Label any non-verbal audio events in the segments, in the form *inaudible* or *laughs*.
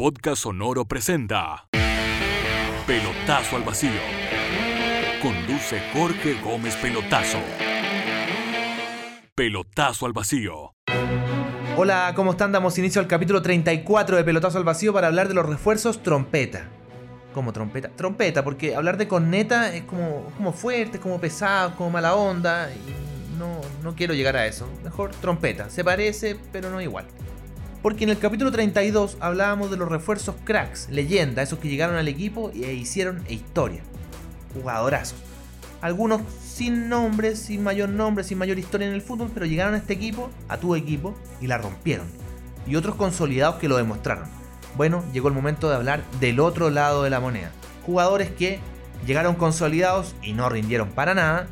Podcast Sonoro presenta Pelotazo al Vacío. Conduce Jorge Gómez Pelotazo. Pelotazo al Vacío. Hola, ¿cómo están? Damos inicio al capítulo 34 de Pelotazo al Vacío para hablar de los refuerzos trompeta. ¿Cómo trompeta? Trompeta, porque hablar de corneta es como, como fuerte, como pesado, como mala onda. Y no, no quiero llegar a eso. Mejor trompeta. Se parece, pero no igual. Porque en el capítulo 32 hablábamos de los refuerzos cracks, leyenda, esos que llegaron al equipo e hicieron historia. Jugadorazos. Algunos sin nombre, sin mayor nombre, sin mayor historia en el fútbol, pero llegaron a este equipo, a tu equipo, y la rompieron. Y otros consolidados que lo demostraron. Bueno, llegó el momento de hablar del otro lado de la moneda. Jugadores que llegaron consolidados y no rindieron para nada,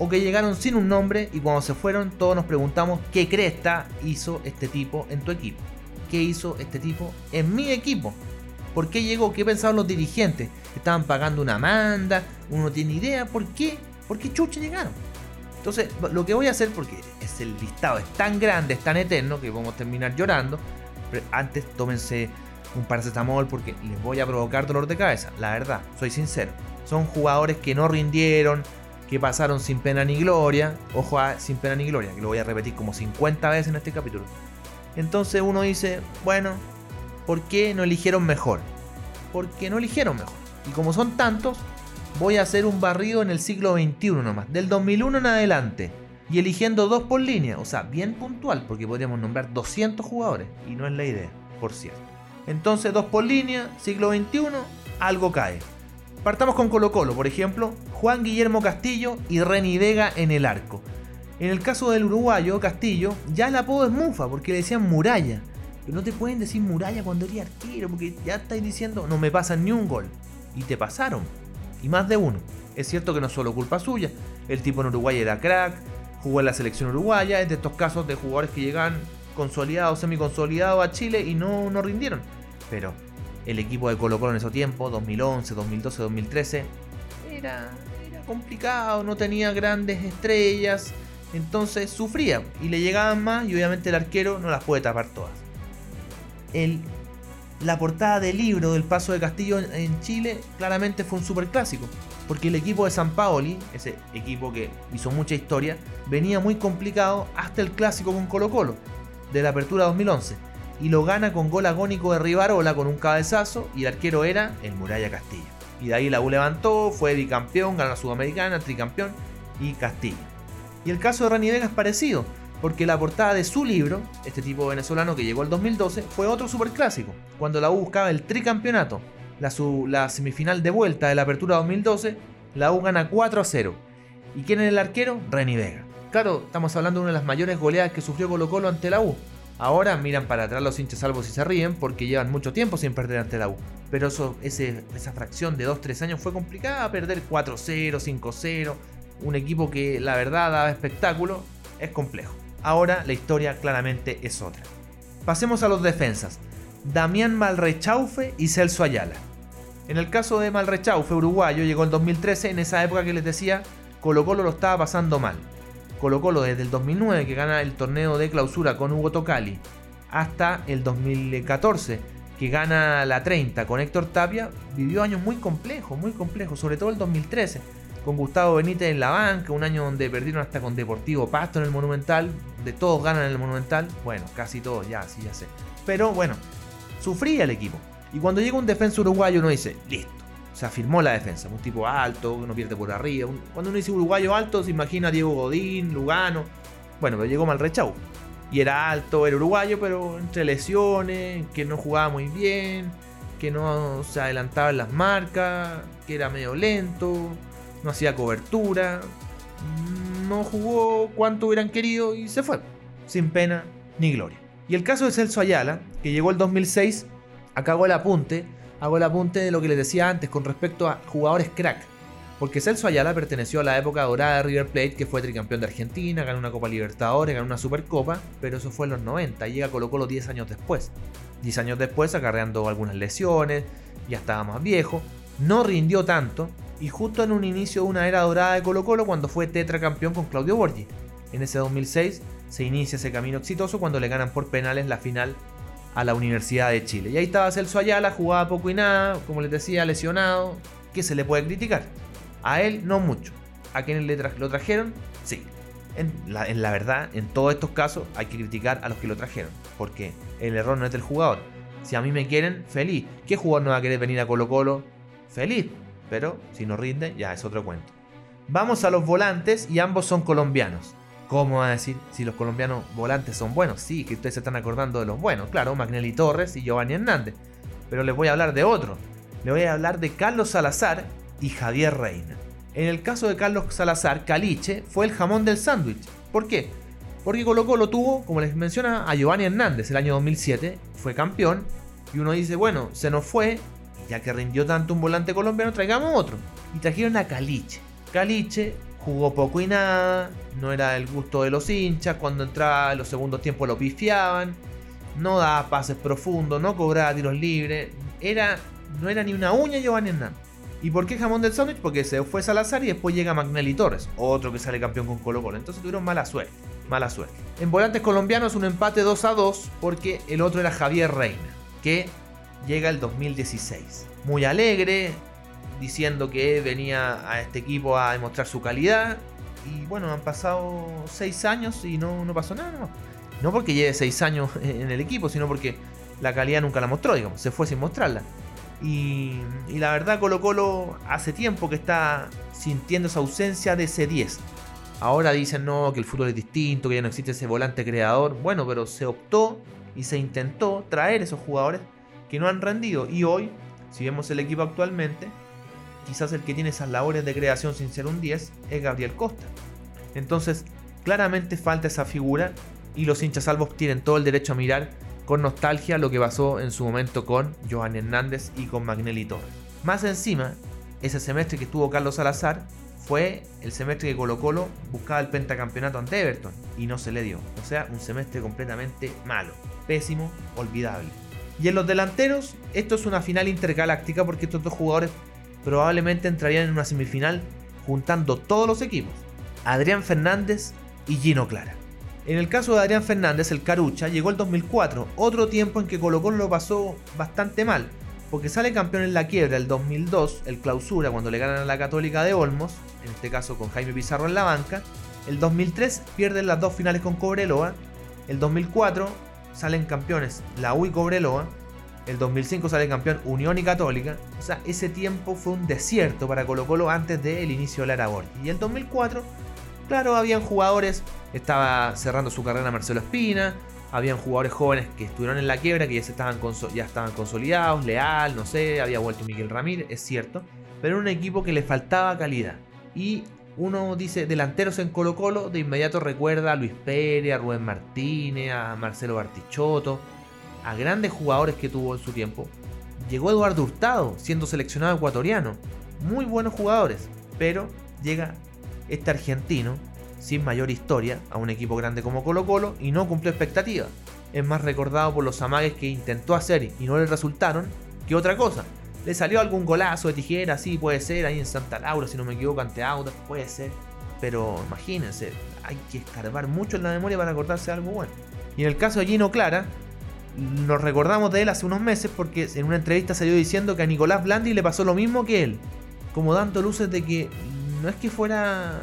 o que llegaron sin un nombre y cuando se fueron todos nos preguntamos qué cresta hizo este tipo en tu equipo qué hizo este tipo en mi equipo. ¿Por qué llegó? ¿Qué pensaban los dirigentes? ¿Estaban pagando una manda? Uno no tiene idea. ¿Por qué? ¿Por qué chucha llegaron? Entonces, lo que voy a hacer, porque es el listado es tan grande, es tan eterno, que vamos a terminar llorando. Pero antes tómense un paracetamol porque les voy a provocar dolor de cabeza. La verdad, soy sincero. Son jugadores que no rindieron, que pasaron sin pena ni gloria. Ojo a sin pena ni gloria, que lo voy a repetir como 50 veces en este capítulo. Entonces uno dice, bueno, ¿por qué no eligieron mejor? Porque no eligieron mejor. Y como son tantos, voy a hacer un barrido en el siglo XXI nomás, del 2001 en adelante. Y eligiendo dos por línea, o sea, bien puntual, porque podríamos nombrar 200 jugadores. Y no es la idea, por cierto. Entonces, dos por línea, siglo XXI, algo cae. Partamos con Colo Colo, por ejemplo, Juan Guillermo Castillo y Reni Vega en el arco. En el caso del uruguayo, Castillo, ya el apodo es Mufa, porque le decían muralla. Pero no te pueden decir muralla cuando eres arquero, porque ya estáis diciendo, no me pasan ni un gol. Y te pasaron. Y más de uno. Es cierto que no es solo culpa suya. El tipo en Uruguay era crack, jugó en la selección uruguaya, es de estos casos de jugadores que llegan consolidados, semiconsolidados a Chile y no, no rindieron. Pero el equipo de Colo Colo en ese tiempo, 2011, 2012, 2013, era, complicado, no tenía grandes estrellas entonces sufría y le llegaban más y obviamente el arquero no las puede tapar todas. La portada del libro del paso de Castillo en Chile claramente fue un superclásico. Porque el equipo de San Paoli, ese equipo que hizo mucha historia, venía muy complicado hasta el clásico con Colo Colo, de la apertura 2011. Y lo gana con gol agónico de Rivarola con un cabezazo y el arquero era el Muralla Castillo. Y de ahí la U levantó, fue bicampeón, ganó la Sudamericana, tricampeón y Castillo. Y el caso de Rani Vega es parecido, porque la portada de su libro, este tipo venezolano que llegó al 2012, fue otro superclásico, cuando la U buscaba el tricampeonato. La, la semifinal de vuelta de la apertura 2012, la U gana 4 a 0. ¿Y quién es el arquero? Reni Vega. Claro, estamos hablando de una de las mayores goleadas que sufrió Colo Colo ante la U. Ahora miran para atrás los hinchas salvos y se ríen porque llevan mucho tiempo sin perder ante la U. Pero esa fracción de 2-3 años fue complicada, perder 4-0, 5-0, un equipo que la verdad daba espectáculo, es complejo. Ahora la historia claramente es otra. Pasemos a los defensas. Damián Malrechaufe y Celso Ayala. En el caso de Malrechaufe, uruguayo, llegó el 2013, en esa época que les decía, Colo Colo lo estaba pasando mal. Colo desde el 2009, que gana el torneo de clausura con Hugo Tocali, hasta el 2014, que gana la 30 con Héctor Tapia, vivió años muy complejos, muy complejos, sobre todo el 2013 con Gustavo Benítez en la banca, un año donde perdieron hasta con Deportivo Pasto en el Monumental, de todos ganan en el Monumental, bueno, casi todos, ya, sí, ya sé. Pero bueno, sufría el equipo. Y cuando llega un defensa uruguayo uno dice, listo, se afirmó la defensa, un tipo alto, que no pierde por arriba. Cuando uno dice uruguayo alto, se imagina a Diego Godín, Lugano. Bueno, pero llegó Malrechau. Y era alto, era uruguayo, pero entre lesiones, que no jugaba muy bien, que no se adelantaba en las marcas, que era medio lento no hacía cobertura, no jugó cuanto hubieran querido y se fue, sin pena ni gloria. Y el caso de Celso Ayala, que llegó el 2006, acá hago el apunte, hago el apunte de lo que les decía antes con respecto a jugadores crack. Porque Celso Ayala perteneció a la época dorada de River Plate, que fue tricampeón de Argentina, ganó una Copa Libertadores, ganó una Supercopa, pero eso fue en los 90, y llega Colo Colo 10 años después. 10 años después, acarreando algunas lesiones, ya estaba más viejo, no rindió tanto, y justo en un inicio de una era dorada de Colo Colo cuando fue tetracampeón con Claudio Borgi. En ese 2006 se inicia ese camino exitoso cuando le ganan por penales la final a la Universidad de Chile. Y ahí estaba Celso Ayala, jugaba poco y nada, como les decía, lesionado. ¿Qué se le puede criticar? A él no mucho. ¿A quienes le lo trajeron? Sí. En la, en la, verdad, en todos estos casos hay que criticar a los que lo trajeron. Porque el error no es del jugador. Si a mí me quieren, feliz. ¿Qué jugador no va a querer venir a Colo Colo? Feliz. Pero si no rinde, ya es otro cuento. Vamos a los volantes y ambos son colombianos. ¿Cómo va a decir si los colombianos volantes son buenos? Sí, que ustedes se están acordando de los buenos. Claro, Magnelli Torres y Giovanni Hernández. Pero les voy a hablar de otro. Les voy a hablar de Carlos Salazar y Javier Reina. En el caso de Carlos Salazar, Caliche fue el jamón del sándwich. ¿Por qué? Porque Colo Colo tuvo, como les menciona, a Giovanni Hernández el año 2007, fue campeón, y uno dice, bueno, se nos fue, ya que rindió tanto un volante colombiano, traigamos otro. Y trajeron a Caliche. Caliche jugó poco y nada, no era el gusto de los hinchas, cuando entraba en los segundos tiempos lo pifiaban, no daba pases profundos, no cobraba tiros libres, era, no era ni una uña Giovanni Hernández. ¿Y por qué jamón del sándwich? Porque se fue Salazar y después llega Magnelli Torres, otro que sale campeón con Colo Colo. Entonces tuvieron mala suerte, mala suerte. En volantes colombianos un empate 2 a 2 porque el otro era Javier Reina, que llega el 2016. Muy alegre, diciendo que venía a este equipo a demostrar su calidad. Y bueno, han pasado seis años y no, no pasó nada. No. porque lleve seis años *laughs* en el equipo, sino porque la calidad nunca la mostró, digamos. Se fue sin mostrarla. Y, y, la verdad Colo Colo hace tiempo que está sintiendo esa ausencia de ese 10. Ahora dicen no, que el fútbol es distinto, que ya no existe ese volante creador. Bueno, pero se optó y se intentó traer esos jugadores que no han rendido. Y hoy, si vemos el equipo actualmente, quizás el que tiene esas labores de creación sin ser un 10 es Gabriel Costa. Entonces, claramente falta esa figura y los hinchas salvos tienen todo el derecho a mirar con nostalgia lo que pasó en su momento con Johan Hernández y con Magnelli Torres. Más encima, ese semestre que tuvo Carlos Salazar fue el semestre que Colo Colo buscaba el pentacampeonato ante Everton y no se le dio. O sea, un semestre completamente malo, pésimo, olvidable. Y en los delanteros, esto es una final intergaláctica porque estos dos jugadores probablemente entrarían en una semifinal juntando todos los equipos, Adrián Fernández y Gino Clara. En el caso de Adrián Fernández, el Carucha llegó el 2004, otro tiempo en que Colo lo pasó bastante mal, porque sale campeón en la quiebra el 2002, el clausura cuando le ganan a la Católica de Olmos, en este caso con Jaime Pizarro en la banca, el 2003 pierden las dos finales con Cobreloa, el 2004 salen campeones la U y Cobreloa, el 2005 sale campeón Unión y Católica. O sea, ese tiempo fue un desierto para Colo Colo antes del inicio de la Aragón. Y el 2004, claro, habían jugadores, estaba cerrando su carrera Marcelo Espina, habían jugadores jóvenes que estuvieron en la quiebra, que ya, se estaban, ya estaban consolidados, Leal, no sé, había vuelto Miguel Ramírez, es cierto, pero era un equipo que le faltaba calidad. Y uno dice delanteros en Colo Colo, de inmediato recuerda a Luis Pérez, a Rubén Martínez, a Marcelo Bartichotto, a grandes jugadores que tuvo en su tiempo. Llegó Eduardo Hurtado, siendo seleccionado ecuatoriano. Muy buenos jugadores, pero llega este argentino, sin mayor historia, a un equipo grande como Colo Colo y no cumplió expectativas. Es más recordado por los amagues que intentó hacer y no le resultaron que otra cosa. Le salió algún golazo de tijera, sí, puede ser, ahí en Santa Laura, si no me equivoco, ante Audax, puede ser. Pero imagínense, hay que escarbar mucho en la memoria para acordarse de algo bueno. Y en el caso de Gino Clara, nos recordamos de él hace unos meses porque en una entrevista salió diciendo que a Nicolás Blandi le pasó lo mismo que él. Como dando luces de que no es que fuera.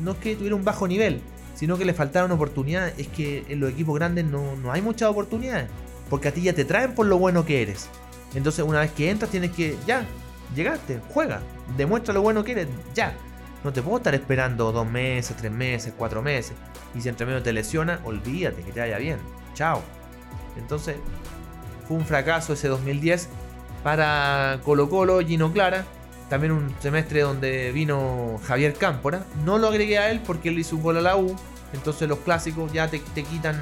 No es que tuviera un bajo nivel, sino que le faltaron oportunidades. Es que en los equipos grandes no, no hay muchas oportunidades. Porque a ti ya te traen por lo bueno que eres. Entonces, una vez que entras, tienes que. Ya, llegaste, juega, demuestra lo bueno que eres, ya. No te puedo estar esperando dos meses, tres meses, cuatro meses. Y si entre medio te lesiona, olvídate que te vaya bien. Chao. Entonces, fue un fracaso ese 2010 para Colo Colo, Gino Clara. También un semestre donde vino Javier Cámpora. No lo agregué a él porque él hizo un gol a la U. Entonces los clásicos ya te, quitan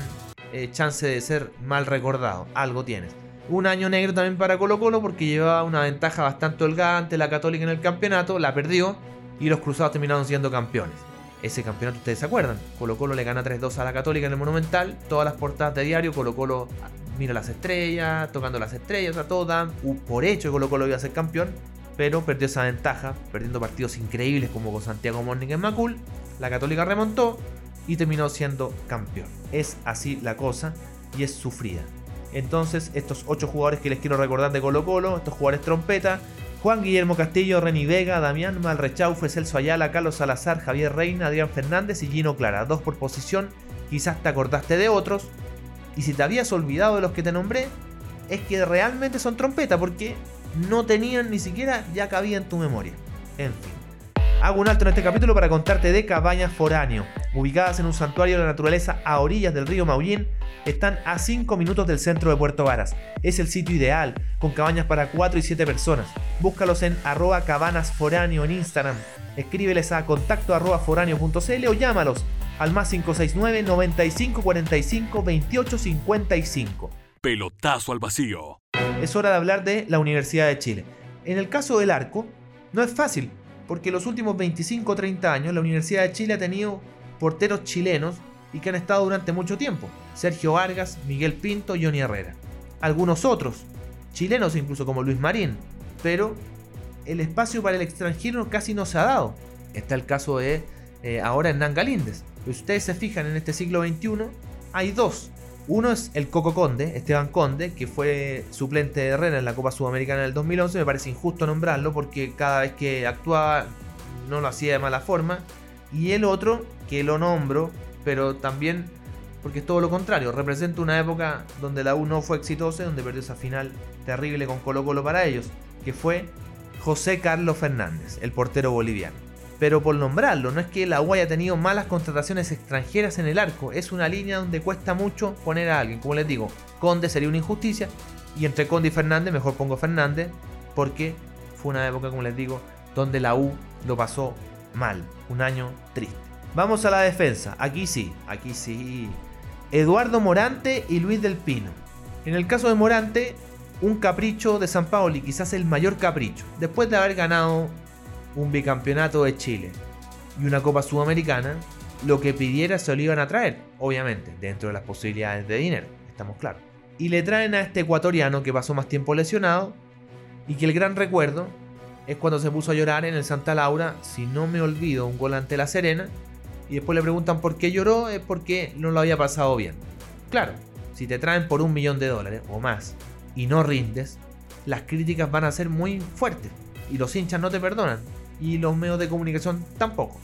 eh, chance de ser mal recordado. Algo tienes. Un año negro también para Colo Colo porque llevaba una ventaja bastante holgada ante la Católica en el campeonato. La perdió y los Cruzados terminaron siendo campeones ese campeonato, ustedes se acuerdan. Colo Colo le gana 3-2 a la Católica en el Monumental. Todas las portadas de diario, Colo Colo mira las estrellas, tocando las estrellas, o sea, todo por hecho Colo Colo iba a ser campeón. Pero perdió esa ventaja, perdiendo partidos increíbles como con Santiago Morning en Macul. La Católica remontó y terminó siendo campeón. Es así la cosa y es sufrida. Entonces, estos ocho jugadores que les quiero recordar de Colo Colo, estos jugadores trompeta, Juan Guillermo Castillo, Reni Vega, Damián Malrechaufe, Celso Ayala, Carlos Salazar, Javier Reina, Adrián Fernández y Gino Clara. Dos por posición, quizás te acordaste de otros. Y si te habías olvidado de los que te nombré, es que realmente son trompeta, porque no tenían ni siquiera ya cabía en tu memoria. En fin. Hago un alto en este capítulo para contarte de Cabañas Foráneo. Ubicadas en un santuario de la naturaleza a orillas del río Maullín, están a 5 minutos del centro de Puerto Varas. Es el sitio ideal, con cabañas para 4 y 7 personas. Búscalos en arroba cabanasforáneo en Instagram. Escríbeles a contacto arroba foráneo.cl o llámalos al más 569 95 45 28 55. Pelotazo al vacío. Es hora de hablar de la Universidad de Chile. En el caso del arco, no es fácil, porque los últimos 25 o 30 años la Universidad de Chile ha tenido porteros chilenos y que han estado durante mucho tiempo. Sergio Vargas, Miguel Pinto, Johnny Herrera. Algunos otros, chilenos incluso como Luis Marín, pero el espacio para el extranjero casi no se ha dado. Está el caso de eh, ahora Hernán Galíndez. Si ustedes se fijan en este siglo XXI, hay dos. Uno es el Coco Conde, Esteban Conde, que fue suplente de Herrera en la Copa Sudamericana del 2011. Me parece injusto nombrarlo porque cada vez que actuaba no lo hacía de mala forma. Y el otro, que lo nombro, pero también porque es todo lo contrario, representa una época donde la U no fue exitosa, donde perdió esa final terrible con Colo Colo para ellos, que fue José Carlos Fernández, el portero boliviano pero por nombrarlo, no es que la U haya tenido malas contrataciones extranjeras en el arco, es una línea donde cuesta mucho poner a alguien, como les digo, Conde sería una injusticia, y entre Conde y Fernández mejor pongo Fernández, porque fue una época, como les digo, donde la U lo pasó mal, un año triste. Vamos a la defensa, aquí sí, aquí sí. Eduardo Morante y Luis del Pino. En el caso de Morante, un capricho de San Paoli, quizás el mayor capricho, después de haber ganado un bicampeonato de Chile y una Copa Sudamericana, lo que pidiera se lo iban a traer, obviamente, dentro de las posibilidades de dinero, estamos claros. Y le traen a este ecuatoriano que pasó más tiempo lesionado y que el gran recuerdo es cuando se puso a llorar en el Santa Laura, si no me olvido, un gol ante La Serena, y después le preguntan por qué lloró, es porque no lo había pasado bien. Claro, si te traen por un millón de dólares o más y no rindes, las críticas van a ser muy fuertes y los hinchas no te perdonan y los medios de comunicación tampoco.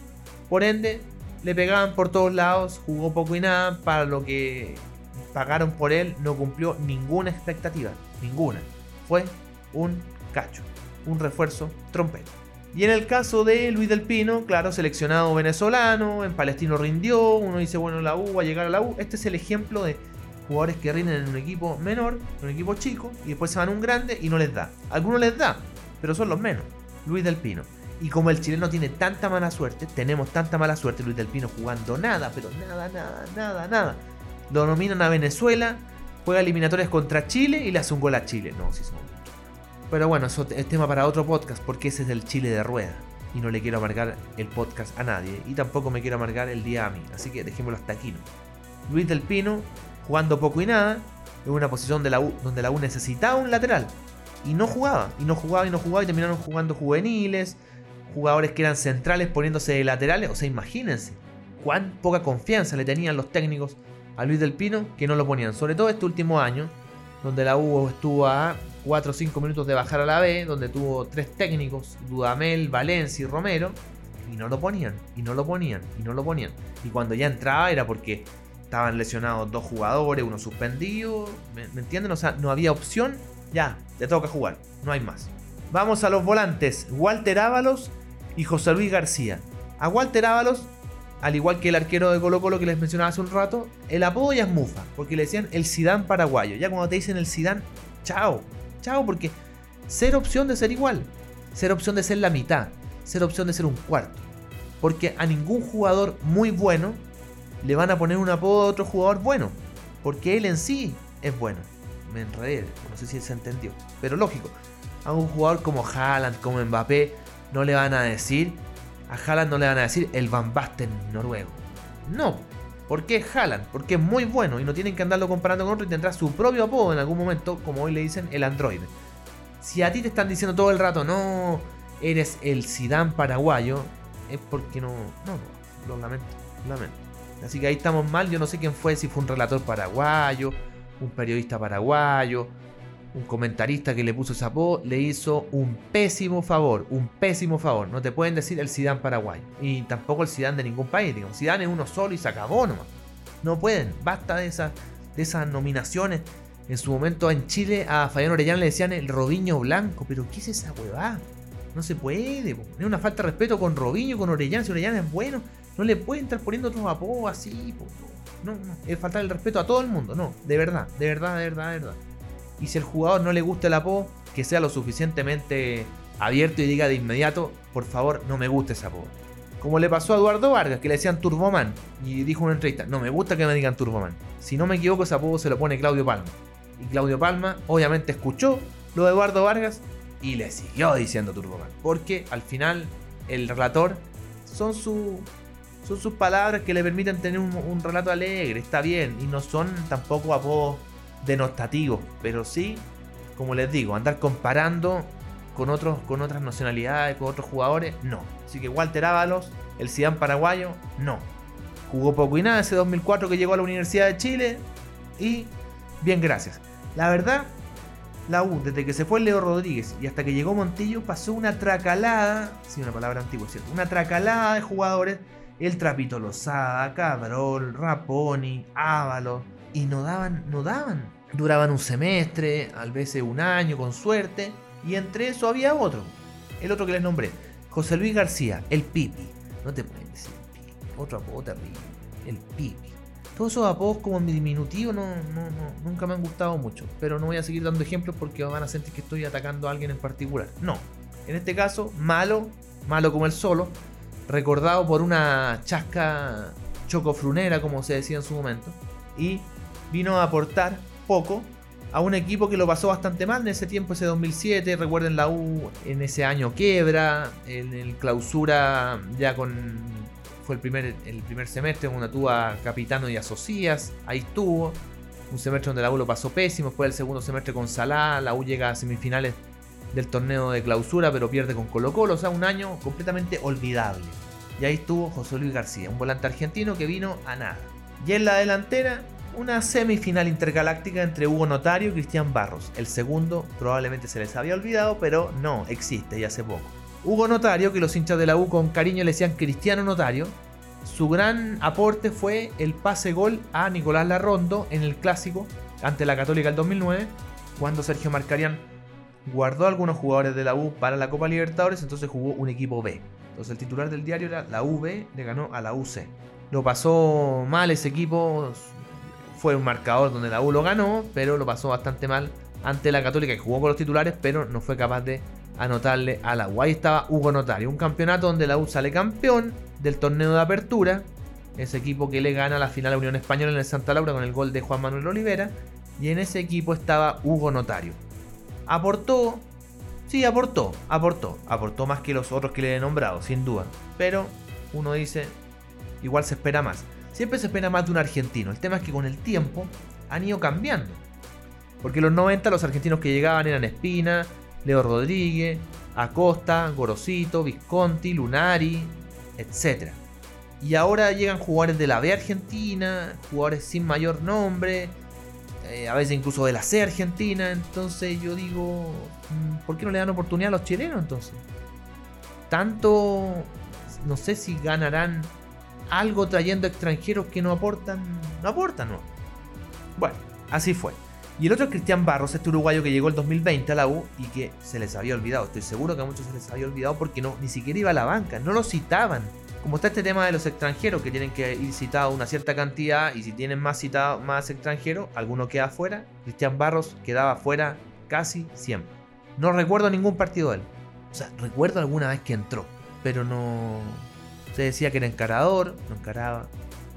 Por ende, le pegaban por todos lados, jugó poco y nada, para lo que pagaron por él no cumplió ninguna expectativa, ninguna. Fue un cacho, un refuerzo trompeta. Y en el caso de Luis del Pino, claro, seleccionado venezolano, en Palestino rindió, uno dice, bueno, la U va a llegar a la U. Este es el ejemplo de jugadores que rinden en un equipo menor, en un equipo chico, y después se van a un grande y no les da. Algunos les da, pero son los menos. Luis del Pino. Y como el chileno tiene tanta mala suerte, tenemos tanta mala suerte, Luis del Pino jugando nada, pero nada, nada, nada, nada. Lo nominan a Venezuela, juega eliminatorias contra Chile y le hace un gol a Chile. No, sí son Pero bueno, eso es tema para otro podcast porque ese es el Chile de rueda. Y no le quiero amargar el podcast a nadie. Y tampoco me quiero amargar el día a mí. Así que dejémoslo hasta aquí. Luis del Pino, jugando poco y nada, en una posición donde la U necesitaba un lateral. Y no jugaba, y no jugaba, y no jugaba, y terminaron jugando juveniles jugadores que eran centrales poniéndose de laterales. O sea, imagínense cuán poca confianza le tenían los técnicos a Luis del Pino que no lo ponían. Sobre todo este último año, donde la U estuvo a 4 o 5 minutos de bajar a la B, donde tuvo tres técnicos, Dudamel, Valencia y Romero, y no lo ponían, y no lo ponían, y no lo ponían. Y cuando ya entraba era porque estaban lesionados dos jugadores, uno suspendido, ¿me, ¿me entienden? O sea, no había opción, ya, te toca jugar, no hay más. Vamos a los volantes, Walter Ábalos y José Luis García. A Walter Ábalos, al igual que el arquero de Colo Colo que les mencionaba hace un rato, el apodo ya es mufa, porque le decían el Sidán paraguayo. Ya cuando te dicen el Sidán, chao, chao, porque ser opción de ser igual, ser opción de ser la mitad, ser opción de ser un cuarto. Porque a ningún jugador muy bueno le van a poner un apodo a otro jugador bueno, porque él en sí es bueno. Me enredé, no sé si se entendió, pero lógico. A un jugador como Haaland, como Mbappé, no le van a decir, a Haaland no le van a decir el Van Basten noruego. No, porque es Haaland, porque es muy bueno y no tienen que andarlo comparando con otro y tendrá su propio apodo en algún momento, como hoy le dicen el androide. Si a ti te están diciendo todo el rato, no, eres el Sidán paraguayo, es porque no, no, no, lo lamento, lamento. Así que ahí estamos mal, yo no sé quién fue, si fue un relator paraguayo, un periodista paraguayo, un comentarista que le puso apodo, le hizo un pésimo favor, un pésimo favor. No te pueden decir el Zidane paraguayo, y tampoco el Zidane de ningún país. Digamos. Zidane es uno solo y se acabó nomás. No pueden, basta de esas, nominaciones. En su momento en Chile a Fabián Orellana le decían el Robiño Blanco, pero ¿qué es esa huevada? No se puede, es una falta de respeto con Robiño, con Orellana, si Orellana es bueno, no le pueden estar poniendo otros apodos así, no, no, es faltar el respeto a todo el mundo, no, de verdad, de verdad, de verdad, de verdad. Y si el jugador no le gusta el apodo, que sea lo suficientemente abierto y diga de inmediato, por favor, no me gusta ese apodo. Como le pasó a Eduardo Vargas, que le decían Turboman. Y dijo en una entrevista, no me gusta que me digan Turboman. Si no me equivoco, ese apodo se lo pone Claudio Palma. Y Claudio Palma obviamente escuchó lo de Eduardo Vargas y le siguió diciendo Turboman. Porque al final el relator son, su, son sus palabras que le permiten tener un, relato alegre, está bien. Y no son tampoco apodos denostativo, pero sí, como les digo, andar comparando con, otros, con otras nacionalidades, con otros jugadores, no. Así que Walter Ábalos, el Zidane paraguayo, no. Jugó poco y nada ese 2004 que llegó a la Universidad de Chile y bien, gracias. La verdad, la U, desde que se fue Leo Rodríguez y hasta que llegó Montillo, pasó una tracalada, sí, una palabra antigua, ¿cierto? Una tracalada de jugadores. El Trapito Lozada, Cabrol, Raponi, Ábalos, y no daban, no daban. Duraban un semestre, a veces un año con suerte, y entre eso había otro, el otro que les nombré, José Luis García, el Pipi. No te pueden decir Pipi, otro apodo terrible, el Pipi. Todos esos apodos como en diminutivo no, no, no, nunca me han gustado mucho, pero no voy a seguir dando ejemplos porque van a sentir que estoy atacando a alguien en particular. No, en este caso, malo, malo como el solo, recordado por una chasca chocofrunera, como se decía en su momento, y vino a aportar poco a un equipo que lo pasó bastante mal en ese tiempo, ese 2007. Recuerden la U en ese año quiebra, en el clausura ya con. Fue el primer, el primer semestre, una tuvo a Capitano y a Socias, ahí estuvo. Un semestre donde la U lo pasó pésimo. Después el segundo semestre con Salah, la U llega a semifinales del torneo de clausura, pero pierde con Colo Colo. O sea, un año completamente olvidable. Y ahí estuvo José Luis García, un volante argentino que vino a nada. Y en la delantera, una semifinal intergaláctica entre Hugo Notario y Cristian Barros. El segundo probablemente se les había olvidado, pero no, existe y hace poco. Hugo Notario, que los hinchas de la U con cariño le decían Cristiano Notario, su gran aporte fue el pase gol a Nicolás Larrondo en el clásico ante la Católica el 2009, cuando Sergio Marcarian guardó algunos jugadores de la U para la Copa Libertadores, entonces jugó un equipo B. Entonces el titular del diario era la UB, le ganó a la UC. Lo pasó mal ese equipo, fue un marcador donde la U lo ganó, pero lo pasó bastante mal ante la Católica que jugó con los titulares, pero no fue capaz de anotarle a la U. Ahí estaba Hugo Notario, un campeonato donde la U sale campeón del torneo de apertura, ese equipo que le gana la final a Unión Española en el Santa Laura con el gol de Juan Manuel Olivera, y en ese equipo estaba Hugo Notario. Aportó, sí, aportó, aportó, aportó más que los otros que le he nombrado, sin duda, pero uno dice, igual se espera más. Siempre se espera más de un argentino. El tema es que con el tiempo han ido cambiando. Porque en los 90 los argentinos que llegaban eran Espina, Leo Rodríguez, Acosta, Gorosito, Visconti, Lunari, etc. Y ahora llegan jugadores de la B Argentina, jugadores sin mayor nombre, eh, a veces incluso de la C Argentina. Entonces yo digo, mm, ¿por qué no le dan oportunidad a los chilenos entonces? Tanto, no sé si ganarán algo trayendo extranjeros que no aportan. No aportan, no. Bueno, así fue. Y el otro es Cristian Barros, este uruguayo que llegó el 2020 a la U y que se les había olvidado. Estoy seguro que a muchos se les había olvidado porque no, ni siquiera iba a la banca, no lo citaban. Como está este tema de los extranjeros que tienen que ir citados una cierta cantidad y si tienen más citados, más extranjeros, alguno queda fuera. Cristian Barros quedaba fuera casi siempre. No recuerdo ningún partido de él. O sea, recuerdo alguna vez que entró, pero no, se decía que era encarador, no encaraba.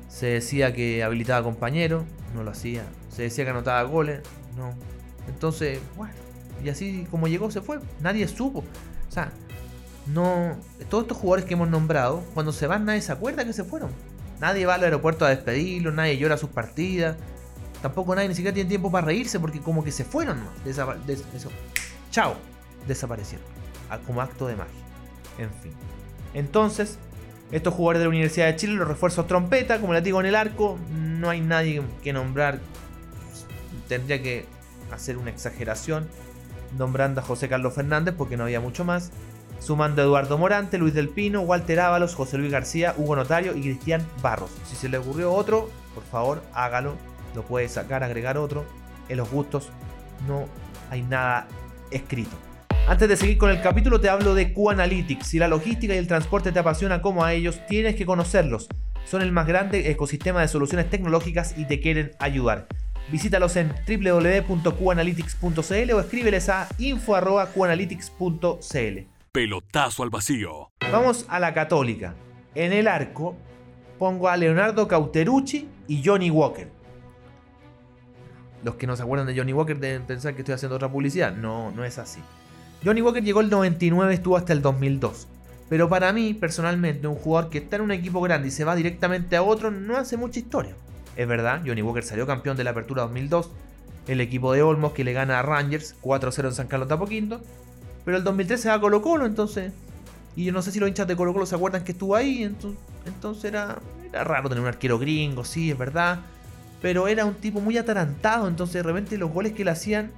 Se decía que habilitaba compañeros, no lo hacía. Se decía que anotaba goles, no. Entonces, bueno, y así como llegó se fue. Nadie supo. O sea, no. Todos estos jugadores que hemos nombrado, cuando se van, nadie se acuerda que se fueron. Nadie va al aeropuerto a despedirlos, nadie llora sus partidas. Tampoco nadie ni siquiera tiene tiempo para reírse porque como que se fueron. Chao. Desaparecieron. Como acto de magia. En fin. Entonces, estos jugadores de la Universidad de Chile, los refuerzos trompeta, como les digo en el arco, no hay nadie que nombrar tendría que hacer una exageración nombrando a José Carlos Fernández porque no había mucho más. Sumando a Eduardo Morante, Luis del Pino, Walter Ábalos, José Luis García, Hugo Notario y Cristian Barros. Si se le ocurrió otro, por favor hágalo. Lo puede sacar, agregar otro. En los gustos no hay nada escrito. Antes de seguir con el capítulo te hablo de Q-Analytics. Si la logística y el transporte te apasiona como a ellos, tienes que conocerlos. Son el más grande ecosistema de soluciones tecnológicas y te quieren ayudar. Visítalos en www.qanalytics.cl o escríbeles a info.qanalytics.cl. Pelotazo al vacío. Vamos a la católica. En el arco pongo a Leonardo Cauterucci y Johnny Walker. Los que no se acuerdan de Johnny Walker deben pensar que estoy haciendo otra publicidad. No, no es así. Johnny Walker llegó el 99, estuvo hasta el 2002. Pero para mí, personalmente, un jugador que está en un equipo grande y se va directamente a otro no hace mucha historia. Es verdad, Johnny Walker salió campeón de la Apertura 2002, el equipo de Olmos que le gana a Rangers 4-0 en San Carlos Tapoquinto, pero el 2003 se va Colo Colo, entonces... Y yo no sé si los hinchas de Colo Colo se acuerdan que estuvo ahí, entonces, entonces era, era raro tener un arquero gringo, sí, es verdad. Pero era un tipo muy atarantado, entonces de repente los goles que le hacían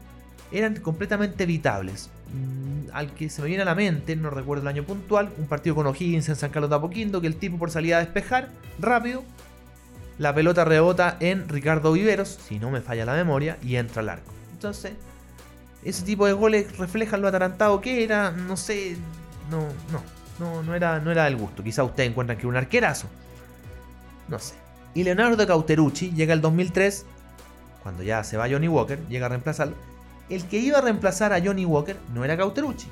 eran completamente evitables. Mm, al que se me viene a la mente, no recuerdo el año puntual, un partido con O'Higgins en San Carlos de Apoquindo, que el tipo por salida a despejar, rápido, la pelota rebota en Ricardo Viveros, si no me falla la memoria, y entra al arco. Entonces, ese tipo de goles reflejan lo atarantado que era, no sé, no, no, no, era, no era del gusto. Quizá ustedes encuentran que era un arquerazo. No sé. Y Leonardo Cauterucci llega el 2003, cuando ya se va Johnny Walker, llega a reemplazarlo el que iba a reemplazar a Johnny Walker no era Cauterucci,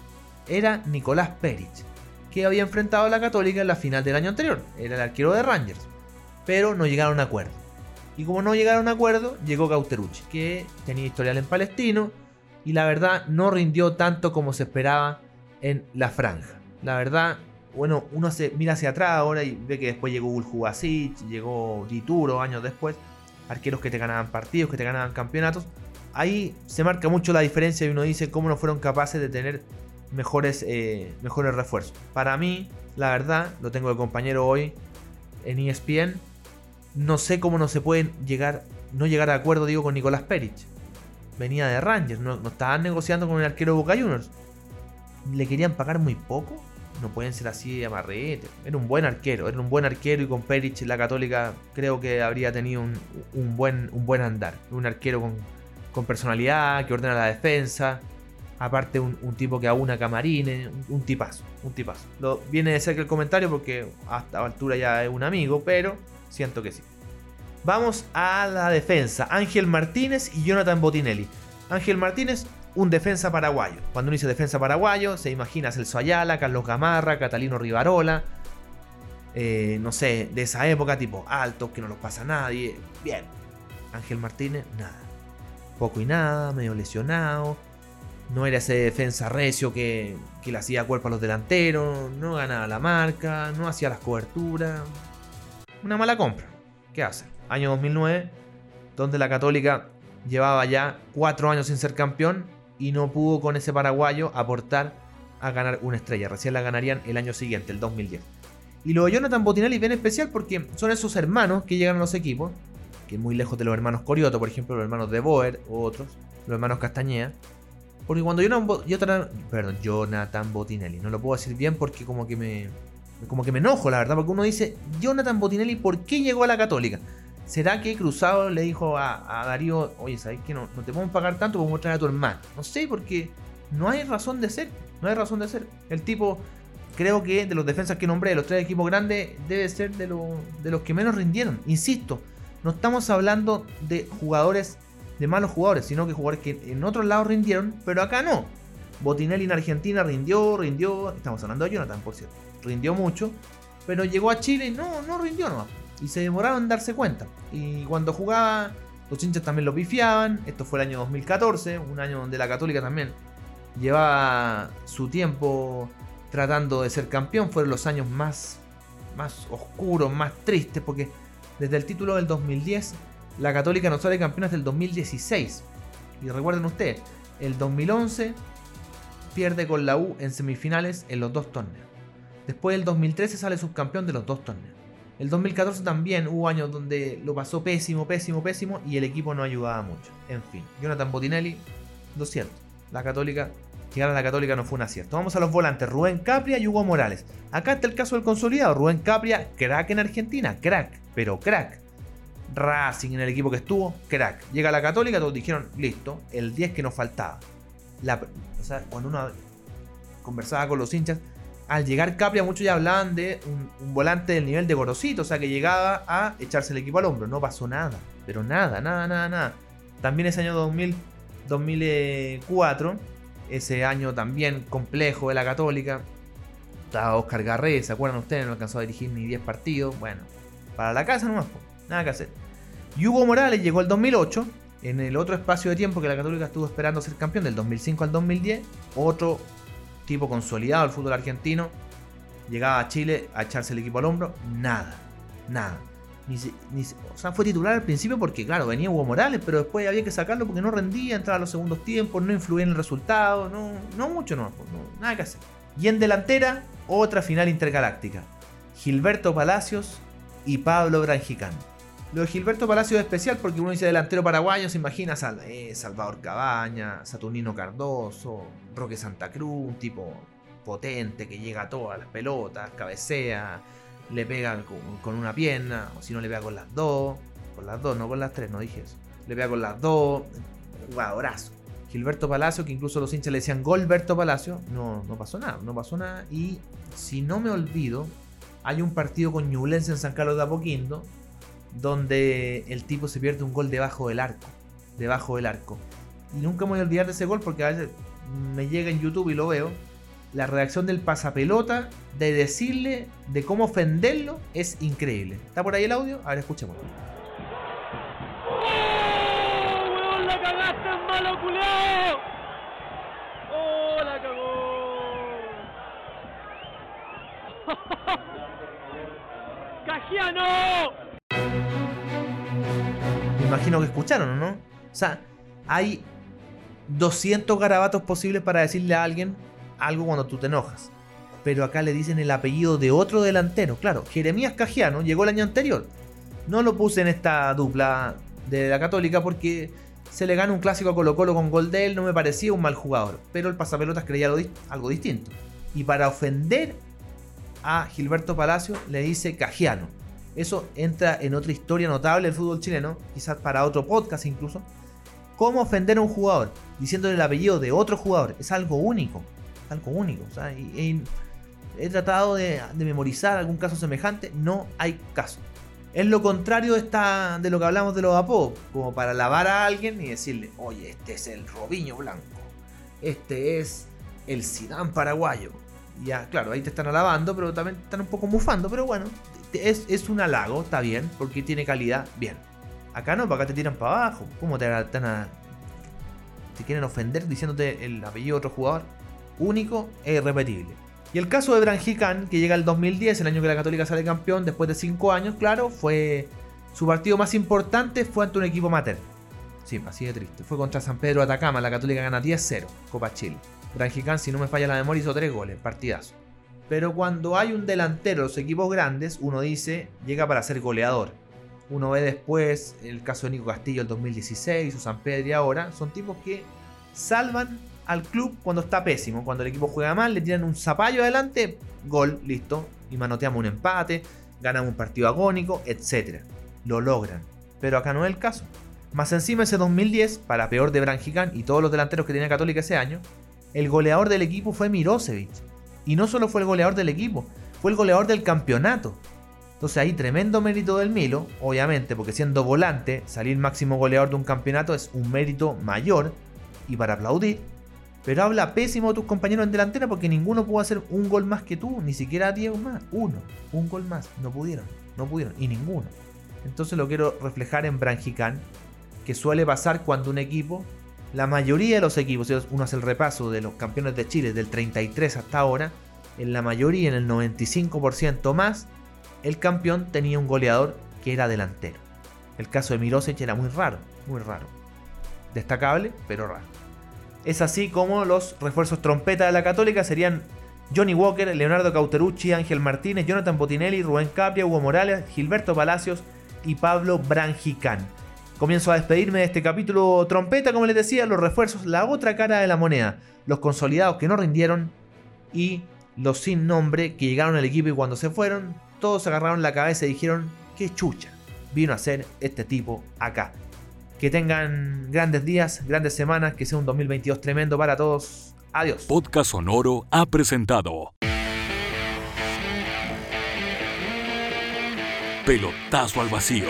era Nicolás Peric, que había enfrentado a la Católica en la final del año anterior, era el arquero de Rangers, pero no llegaron a acuerdo. Y como no llegaron a acuerdo, llegó Cauterucci, que tenía historial en Palestino y la verdad no rindió tanto como se esperaba en la franja. La verdad, bueno, uno se mira hacia atrás ahora y ve que después llegó Uljubasic, llegó Dituro años después, arqueros que te ganaban partidos, que te ganaban campeonatos, ahí se marca mucho la diferencia y uno dice cómo no fueron capaces de tener mejores, eh, mejores refuerzos. Para mí, la verdad, lo tengo de compañero hoy en ESPN, no sé cómo no se pueden llegar, no llegar a acuerdo, digo, con Nicolás Peric. Venía de Rangers, no, estaban negociando con el arquero Boca Juniors. ¿Le querían pagar muy poco? No pueden ser así de amarrete. Era un buen arquero, era un buen arquero y con Peric la Católica creo que habría tenido un, buen, un buen andar. Un arquero con, con personalidad, que ordena la defensa. Aparte, un, tipo que aúna camarines, un, tipazo, un tipazo. Lo, viene de cerca el comentario porque hasta altura ya es un amigo, pero siento que sí. Vamos a la defensa. Ángel Martínez y Jonathan Botinelli. Ángel Martínez, un defensa paraguayo. Cuando uno dice defensa paraguayo, se imagina Celso Ayala, Carlos Gamarra, Catalino Rivarola. Eh, no sé, de esa época, tipo altos, que no los pasa nadie. Bien. Ángel Martínez, nada poco y nada, medio lesionado. No era ese defensa recio que, le hacía cuerpo a los delanteros, no ganaba la marca, no hacía las coberturas. Una mala compra. ¿Qué hace? Año 2009, donde la Católica llevaba ya cuatro años sin ser campeón y no pudo con ese paraguayo aportar a ganar una estrella. Recién la ganarían el año siguiente, el 2010. Y lo de Jonathan Botinelli bien especial porque son esos hermanos que llegan a los equipos que muy lejos de los hermanos Corioto, por ejemplo, los hermanos de Boer u otros, los hermanos Castañeda. Porque cuando Jonathan, perdón, Jonathan Botinelli, no lo puedo decir bien porque como que me como que me enojo, la verdad, porque uno dice, Jonathan Botinelli, ¿por qué llegó a la Católica? ¿Será que Cruzado le dijo a, Darío, oye, ¿sabes qué? No, no te podemos pagar tanto, podemos traer a tu hermano? No sé, porque no hay razón de ser, no hay razón de ser. El tipo, creo que de los defensas que nombré, de los tres equipos grandes, debe ser de, de los que menos rindieron. Insisto, no estamos hablando de jugadores, de malos jugadores, sino que jugadores que en otros lados rindieron, pero acá no. Botinelli en Argentina rindió, rindió, estamos hablando de Jonathan, por cierto, rindió mucho, pero llegó a Chile y no, no rindió nomás. Y se demoraron en darse cuenta. Y cuando jugaba, los hinchas también lo pifiaban. Esto fue el año 2014, un año donde la Católica también llevaba su tiempo tratando de ser campeón. Fueron los años más, más oscuros, más tristes, porque desde el título del 2010, la Católica no sale campeona hasta el 2016. Y recuerden ustedes, el 2011 pierde con la U en semifinales en los dos torneos. Después del 2013 sale subcampeón de los dos torneos. El 2014 también hubo años donde lo pasó pésimo, pésimo, pésimo y el equipo no ayudaba mucho. En fin, Jonathan Botinelli, lo siento. La Católica, llegar a la Católica no fue un acierto. Vamos a los volantes, Rubén Capria y Hugo Morales. Acá está el caso del consolidado. Rubén Capria, crack en Argentina, crack, pero crack. Racing en el equipo que estuvo, crack. Llega a la Católica, todos dijeron, listo, el 10 que nos faltaba. o sea, cuando uno conversaba con los hinchas, al llegar Capria muchos ya hablaban de un, volante del nivel de Gorosito, o sea que llegaba a echarse el equipo al hombro. No pasó nada, pero nada, nada, nada, nada. También ese año 2000, 2004, ese año también complejo de la Católica, estaba Oscar Garré, ¿se acuerdan ustedes? No alcanzó a dirigir ni 10 partidos. Bueno, para la casa nomás, nada que hacer. Y Hugo Morales llegó el 2008, en el otro espacio de tiempo que la Católica estuvo esperando ser campeón, del 2005 al 2010, otro tipo consolidado del fútbol argentino, llegaba a Chile a echarse el equipo al hombro, nada, nada. Ni, o sea, fue titular al principio porque, claro, venía Hugo Morales, pero después había que sacarlo porque no rendía, entraba a los segundos tiempos, no influía en el resultado, no, no mucho, no, nada que hacer. Y en delantera, otra final intergaláctica. Gilberto Palacios y Pablo Granjicán. Lo de Gilberto Palacios es especial porque uno dice delantero paraguayo, se imagina eh, Salvador Cabaña, Saturnino Cardoso, Roque Santa Cruz, un tipo potente que llega a todas las pelotas, cabecea, le pega con, una pierna, o si no le pega con las dos, con las dos, no con las tres, no dije eso. Le pega con las dos, jugadorazo. Gilberto Palacio, que incluso los hinchas le decían Golberto Palacio, no, no pasó nada, no pasó nada. Y si no me olvido, hay un partido con Ñublense en San Carlos de Apoquindo, donde el tipo se pierde un gol debajo del arco. Debajo del arco. Y nunca me voy a olvidar de ese gol porque a veces me llega en YouTube y lo veo. La reacción del pasapelota de decirle, de cómo ofenderlo, es increíble. ¿Está por ahí el audio? A ver, escuchemos. ¡Oh, ¡La cagaste malo ¡Oh, cagó! *laughs* ¡Cajiano! Imagino que escucharon, ¿no? O sea, hay 200 garabatos posibles para decirle a alguien algo cuando tú te enojas. Pero acá le dicen el apellido de otro delantero. Claro, Jeremías Cajiano llegó el año anterior. No lo puse en esta dupla de la Católica porque se le gana un clásico a Colo Colo con gol de él, no me parecía un mal jugador. Pero el pasapelotas creía algo distinto. Y para ofender a Gilberto Palacio le dice Cajiano. Eso entra en otra historia notable del fútbol chileno, quizás para otro podcast incluso. ¿Cómo ofender a un jugador diciéndole el apellido de otro jugador? Es algo único, algo único. he tratado de, memorizar algún caso semejante, no hay caso. Es lo contrario de, esta, de lo que hablamos de los apodos, como para lavar a alguien y decirle, oye, este es el Robiño Blanco, este es el Sidán paraguayo. Ya, claro, ahí te están alabando, pero también están un poco mufando, pero bueno, es, un halago, está bien, porque tiene calidad, bien. Acá no, para acá te tiran para abajo. ¿Cómo te, te, te quieren ofender diciéndote el apellido de otro jugador? Único e irrepetible. Y el caso de Branjican, que llega el 2010, el año que la Católica sale campeón, después de 5 años, claro, fue su partido más importante fue ante un equipo materno. Sí, así de triste. Fue contra San Pedro Atacama, la Católica gana 10-0, Copa Chile. Branjican, si no me falla la memoria, hizo 3 goles, partidazo. Pero cuando hay un delantero de los equipos grandes, uno dice, llega para ser goleador. Uno ve después el caso de Nico Castillo el 2016 o San Pedro y ahora. Son tipos que salvan al club cuando está pésimo. Cuando el equipo juega mal, le tiran un zapallo adelante, gol, listo. Y manoteamos un empate, ganamos un partido agónico, etc. Lo logran. Pero acá no es el caso. Más encima ese 2010, para peor de Branjican y todos los delanteros que tenía Católica ese año, el goleador del equipo fue Mirosevic y no solo fue el goleador del equipo, fue el goleador del campeonato. Entonces ahí tremendo mérito del Milo, obviamente, porque siendo volante, salir máximo goleador de un campeonato es un mérito mayor y para aplaudir. Pero habla pésimo de tus compañeros en delantera porque ninguno pudo hacer un gol más que tú, ni siquiera Diego más. Uno, un gol más. No pudieron, no pudieron, y ninguno. Entonces lo quiero reflejar en Branjican, que suele pasar cuando un equipo la mayoría de los equipos, si uno hace el repaso de los campeones de Chile del 33 hasta ahora, en la mayoría, en el 95% más, el campeón tenía un goleador que era delantero. El caso de Mirosevic era muy raro, muy raro. Destacable, pero raro. Es así como los refuerzos trompeta de la Católica serían Johnny Walker, Leonardo Cauterucci, Ángel Martínez, Jonathan Botinelli, Rubén Capria, Hugo Morales, Gilberto Palacios y Pablo Brangicán. Comienzo a despedirme de este capítulo trompeta, como les decía, los refuerzos, la otra cara de la moneda, los consolidados que no rindieron y los sin nombre que llegaron al equipo y cuando se fueron, todos agarraron la cabeza y dijeron, qué chucha vino a ser este tipo acá. Que tengan grandes días, grandes semanas, que sea un 2022 tremendo para todos. Adiós. Podcast Sonoro ha presentado Pelotazo al vacío.